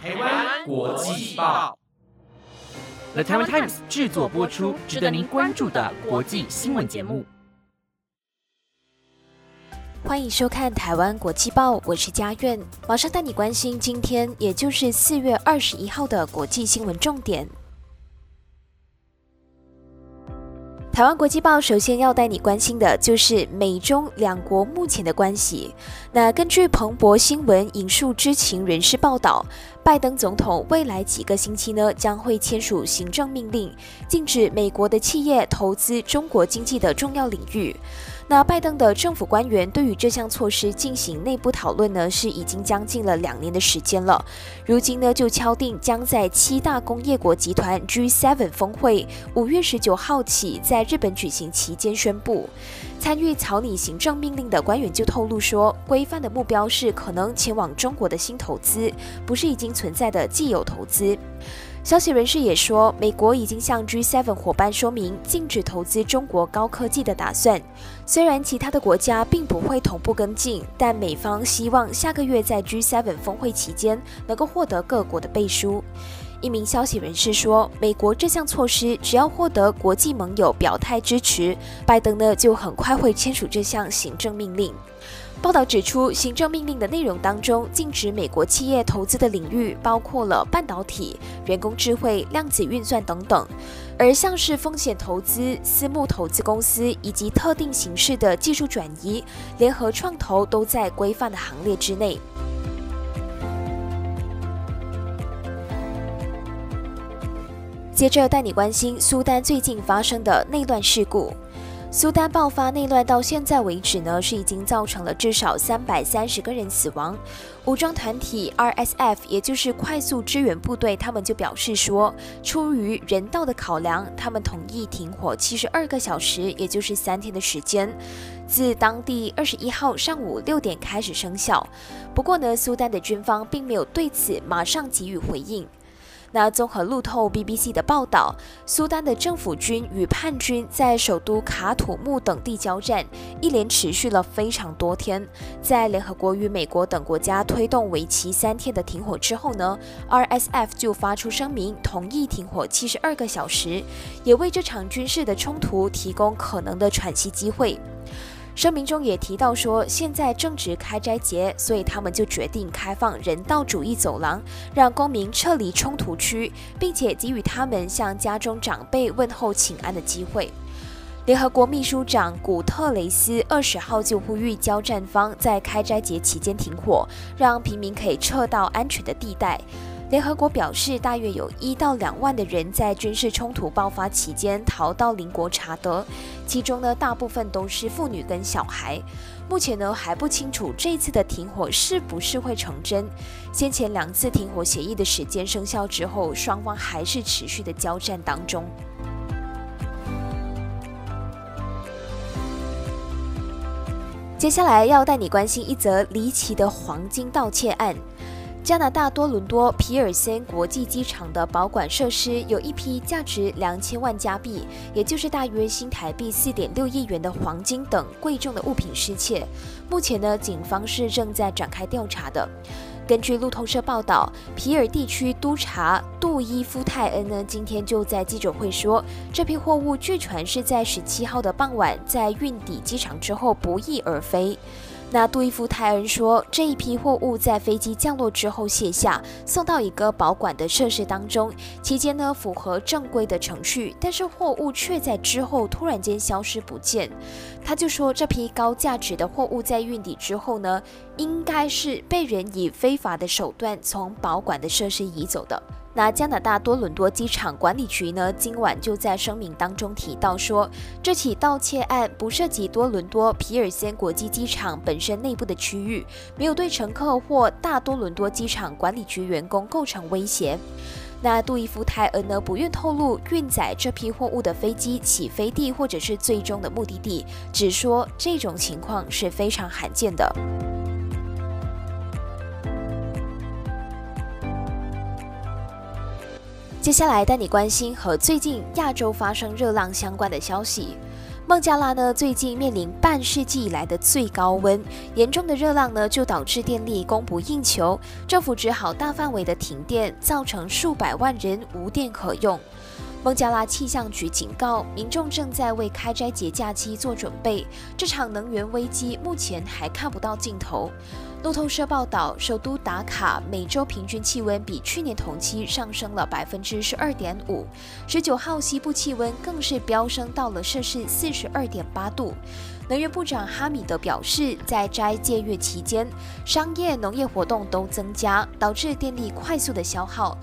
台湾国际报，The Taiwan Times 制作播出，值得您关注的国际新闻节目。欢迎收看《台湾国际报》，我是佳苑，马上带你关心今天，也就是四月二十一号的国际新闻重点。台湾国际报首先要带你关心的就是美中两国目前的关系。那根据彭博新闻引述知情人士报道，拜登总统未来几个星期呢将会签署行政命令，禁止美国的企业投资中国经济的重要领域。那拜登的政府官员对于这项措施进行内部讨论呢，是已经将近了两年的时间了。如今呢，就敲定将在七大工业国集团 G7 峰会五月十九号起在日本举行期间宣布。参与草拟行政命令的官员就透露说，规范的目标是可能前往中国的新投资，不是已经存在的既有投资。消息人士也说，美国已经向 G7 伙伴说明禁止投资中国高科技的打算。虽然其他的国家并不会同步跟进，但美方希望下个月在 G7 峰会期间能够获得各国的背书。一名消息人士说，美国这项措施只要获得国际盟友表态支持，拜登呢就很快会签署这项行政命令。报道指出，行政命令的内容当中，禁止美国企业投资的领域包括了半导体、人工智慧、量子运算等等，而像是风险投资、私募投资公司以及特定形式的技术转移、联合创投都在规范的行列之内。接着带你关心苏丹最近发生的内乱事故。苏丹爆发内乱到现在为止呢，是已经造成了至少三百三十个人死亡。武装团体 RSF，也就是快速支援部队，他们就表示说，出于人道的考量，他们同意停火七十二个小时，也就是三天的时间，自当地二十一号上午六点开始生效。不过呢，苏丹的军方并没有对此马上给予回应。那综合路透 BBC 的报道，苏丹的政府军与叛军在首都卡土木等地交战，一连持续了非常多天。在联合国与美国等国家推动为期三天的停火之后呢，RSF 就发出声明，同意停火七十二个小时，也为这场军事的冲突提供可能的喘息机会。声明中也提到说，现在正值开斋节，所以他们就决定开放人道主义走廊，让公民撤离冲突区，并且给予他们向家中长辈问候请安的机会。联合国秘书长古特雷斯二十号就呼吁交战方在开斋节期间停火，让平民可以撤到安全的地带。联合国表示，大约有一到两万的人在军事冲突爆发期间逃到邻国查德，其中呢大部分都是妇女跟小孩。目前呢还不清楚这次的停火是不是会成真。先前两次停火协议的时间生效之后，双方还是持续的交战当中。接下来要带你关心一则离奇的黄金盗窃案。加拿大多伦多皮尔森国际机场的保管设施有一批价值两千万加币，也就是大约新台币四点六亿元的黄金等贵重的物品失窃。目前呢，警方是正在展开调查的。根据路透社报道，皮尔地区督察杜伊夫泰恩呢，今天就在记者会说，这批货物据传是在十七号的傍晚在运抵机场之后不翼而飞。那杜伊夫泰恩说，这一批货物在飞机降落之后卸下，送到一个保管的设施当中，期间呢符合正规的程序，但是货物却在之后突然间消失不见。他就说，这批高价值的货物在运抵之后呢，应该是被人以非法的手段从保管的设施移走的。那加拿大多伦多机场管理局呢，今晚就在声明当中提到说，这起盗窃案不涉及多伦多皮尔森国际机场本身内部的区域，没有对乘客或大多伦多机场管理局员工构成威胁。那杜伊夫泰恩呢，不愿透露运载这批货物的飞机起飞地或者是最终的目的地，只说这种情况是非常罕见的。接下来带你关心和最近亚洲发生热浪相关的消息。孟加拉呢，最近面临半世纪以来的最高温，严重的热浪呢，就导致电力供不应求，政府只好大范围的停电，造成数百万人无电可用。孟加拉气象局警告，民众正在为开斋节假期做准备，这场能源危机目前还看不到尽头。路透社报道，首都达卡每周平均气温比去年同期上升了百分之十二点五。十九号西部气温更是飙升到了摄氏四十二点八度。能源部长哈米德表示，在斋戒月期间，商业、农业活动都增加，导致电力快速的消耗。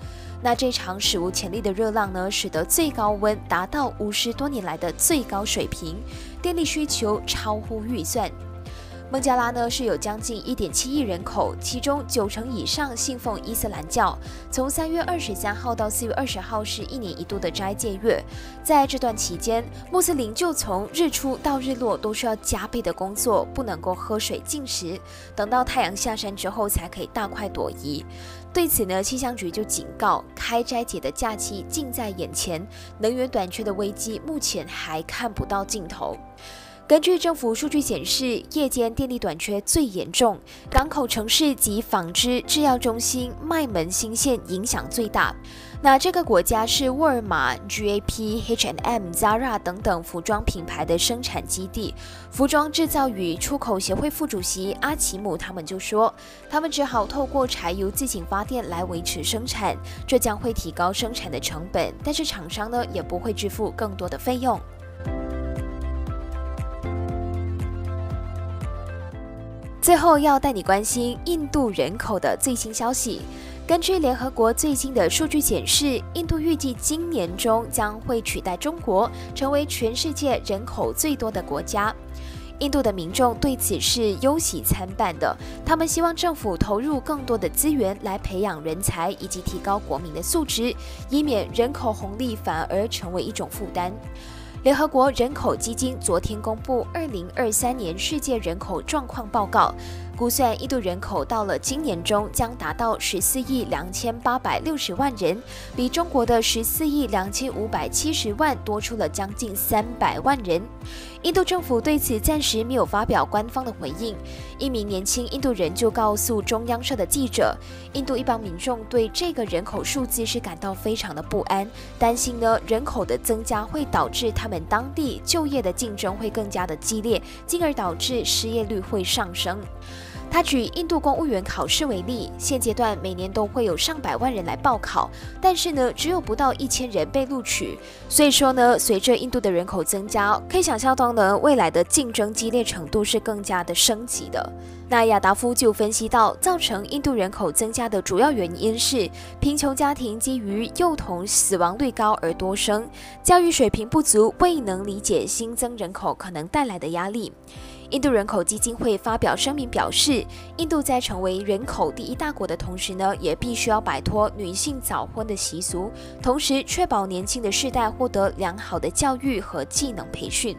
那这场史无前例的热浪呢，使得最高温达到五十多年来的最高水平，电力需求超乎预算。孟加拉呢是有将近一点七亿人口，其中九成以上信奉伊斯兰教。从三月二十三号到四月二十号是一年一度的斋戒月，在这段期间，穆斯林就从日出到日落都需要加倍的工作，不能够喝水进食，等到太阳下山之后才可以大快朵颐。对此呢，气象局就警告，开斋节的假期近在眼前，能源短缺的危机目前还看不到尽头。根据政府数据显示，夜间电力短缺最严重，港口城市及纺织制药中心、麦门新线影响最大。那这个国家是沃尔玛、GAP、H&M、Zara 等等服装品牌的生产基地。服装制造与出口协会副主席阿奇姆他们就说，他们只好透过柴油自行发电来维持生产，这将会提高生产的成本，但是厂商呢也不会支付更多的费用。最后要带你关心印度人口的最新消息。根据联合国最新的数据显示，印度预计今年中将会取代中国，成为全世界人口最多的国家。印度的民众对此是忧喜参半的，他们希望政府投入更多的资源来培养人才以及提高国民的素质，以免人口红利反而成为一种负担。联合国人口基金昨天公布二零二三年世界人口状况报告，估算印度人口到了今年中将达到十四亿两千八百六十万人，比中国的十四亿两千五百七十万多出了将近三百万人。印度政府对此暂时没有发表官方的回应。一名年轻印度人就告诉中央社的记者，印度一般民众对这个人口数字是感到非常的不安，担心呢人口的增加会导致他们当地就业的竞争会更加的激烈，进而导致失业率会上升。他举印度公务员考试为例，现阶段每年都会有上百万人来报考，但是呢，只有不到一千人被录取。所以说呢，随着印度的人口增加，可以想象到呢，未来的竞争激烈程度是更加的升级的。那亚达夫就分析到，造成印度人口增加的主要原因是贫穷家庭基于幼童死亡率高而多生，教育水平不足，未能理解新增人口可能带来的压力。印度人口基金会发表声明表示，印度在成为人口第一大国的同时呢，也必须要摆脱女性早婚的习俗，同时确保年轻的世代获得良好的教育和技能培训。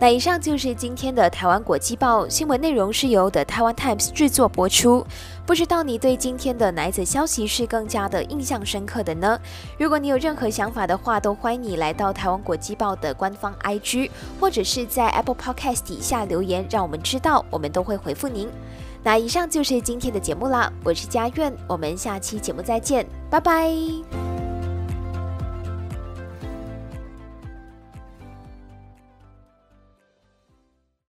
那以上就是今天的台湾国际报新闻内容，是由的台湾 Times 制作播出。不知道你对今天的哪一则消息是更加的印象深刻的呢？如果你有任何想法的话，都欢迎你来到台湾国际报的官方 IG，或者是在 Apple Podcast 底下留言，让我们知道，我们都会回复您。那以上就是今天的节目啦，我是佳苑，我们下期节目再见，拜拜。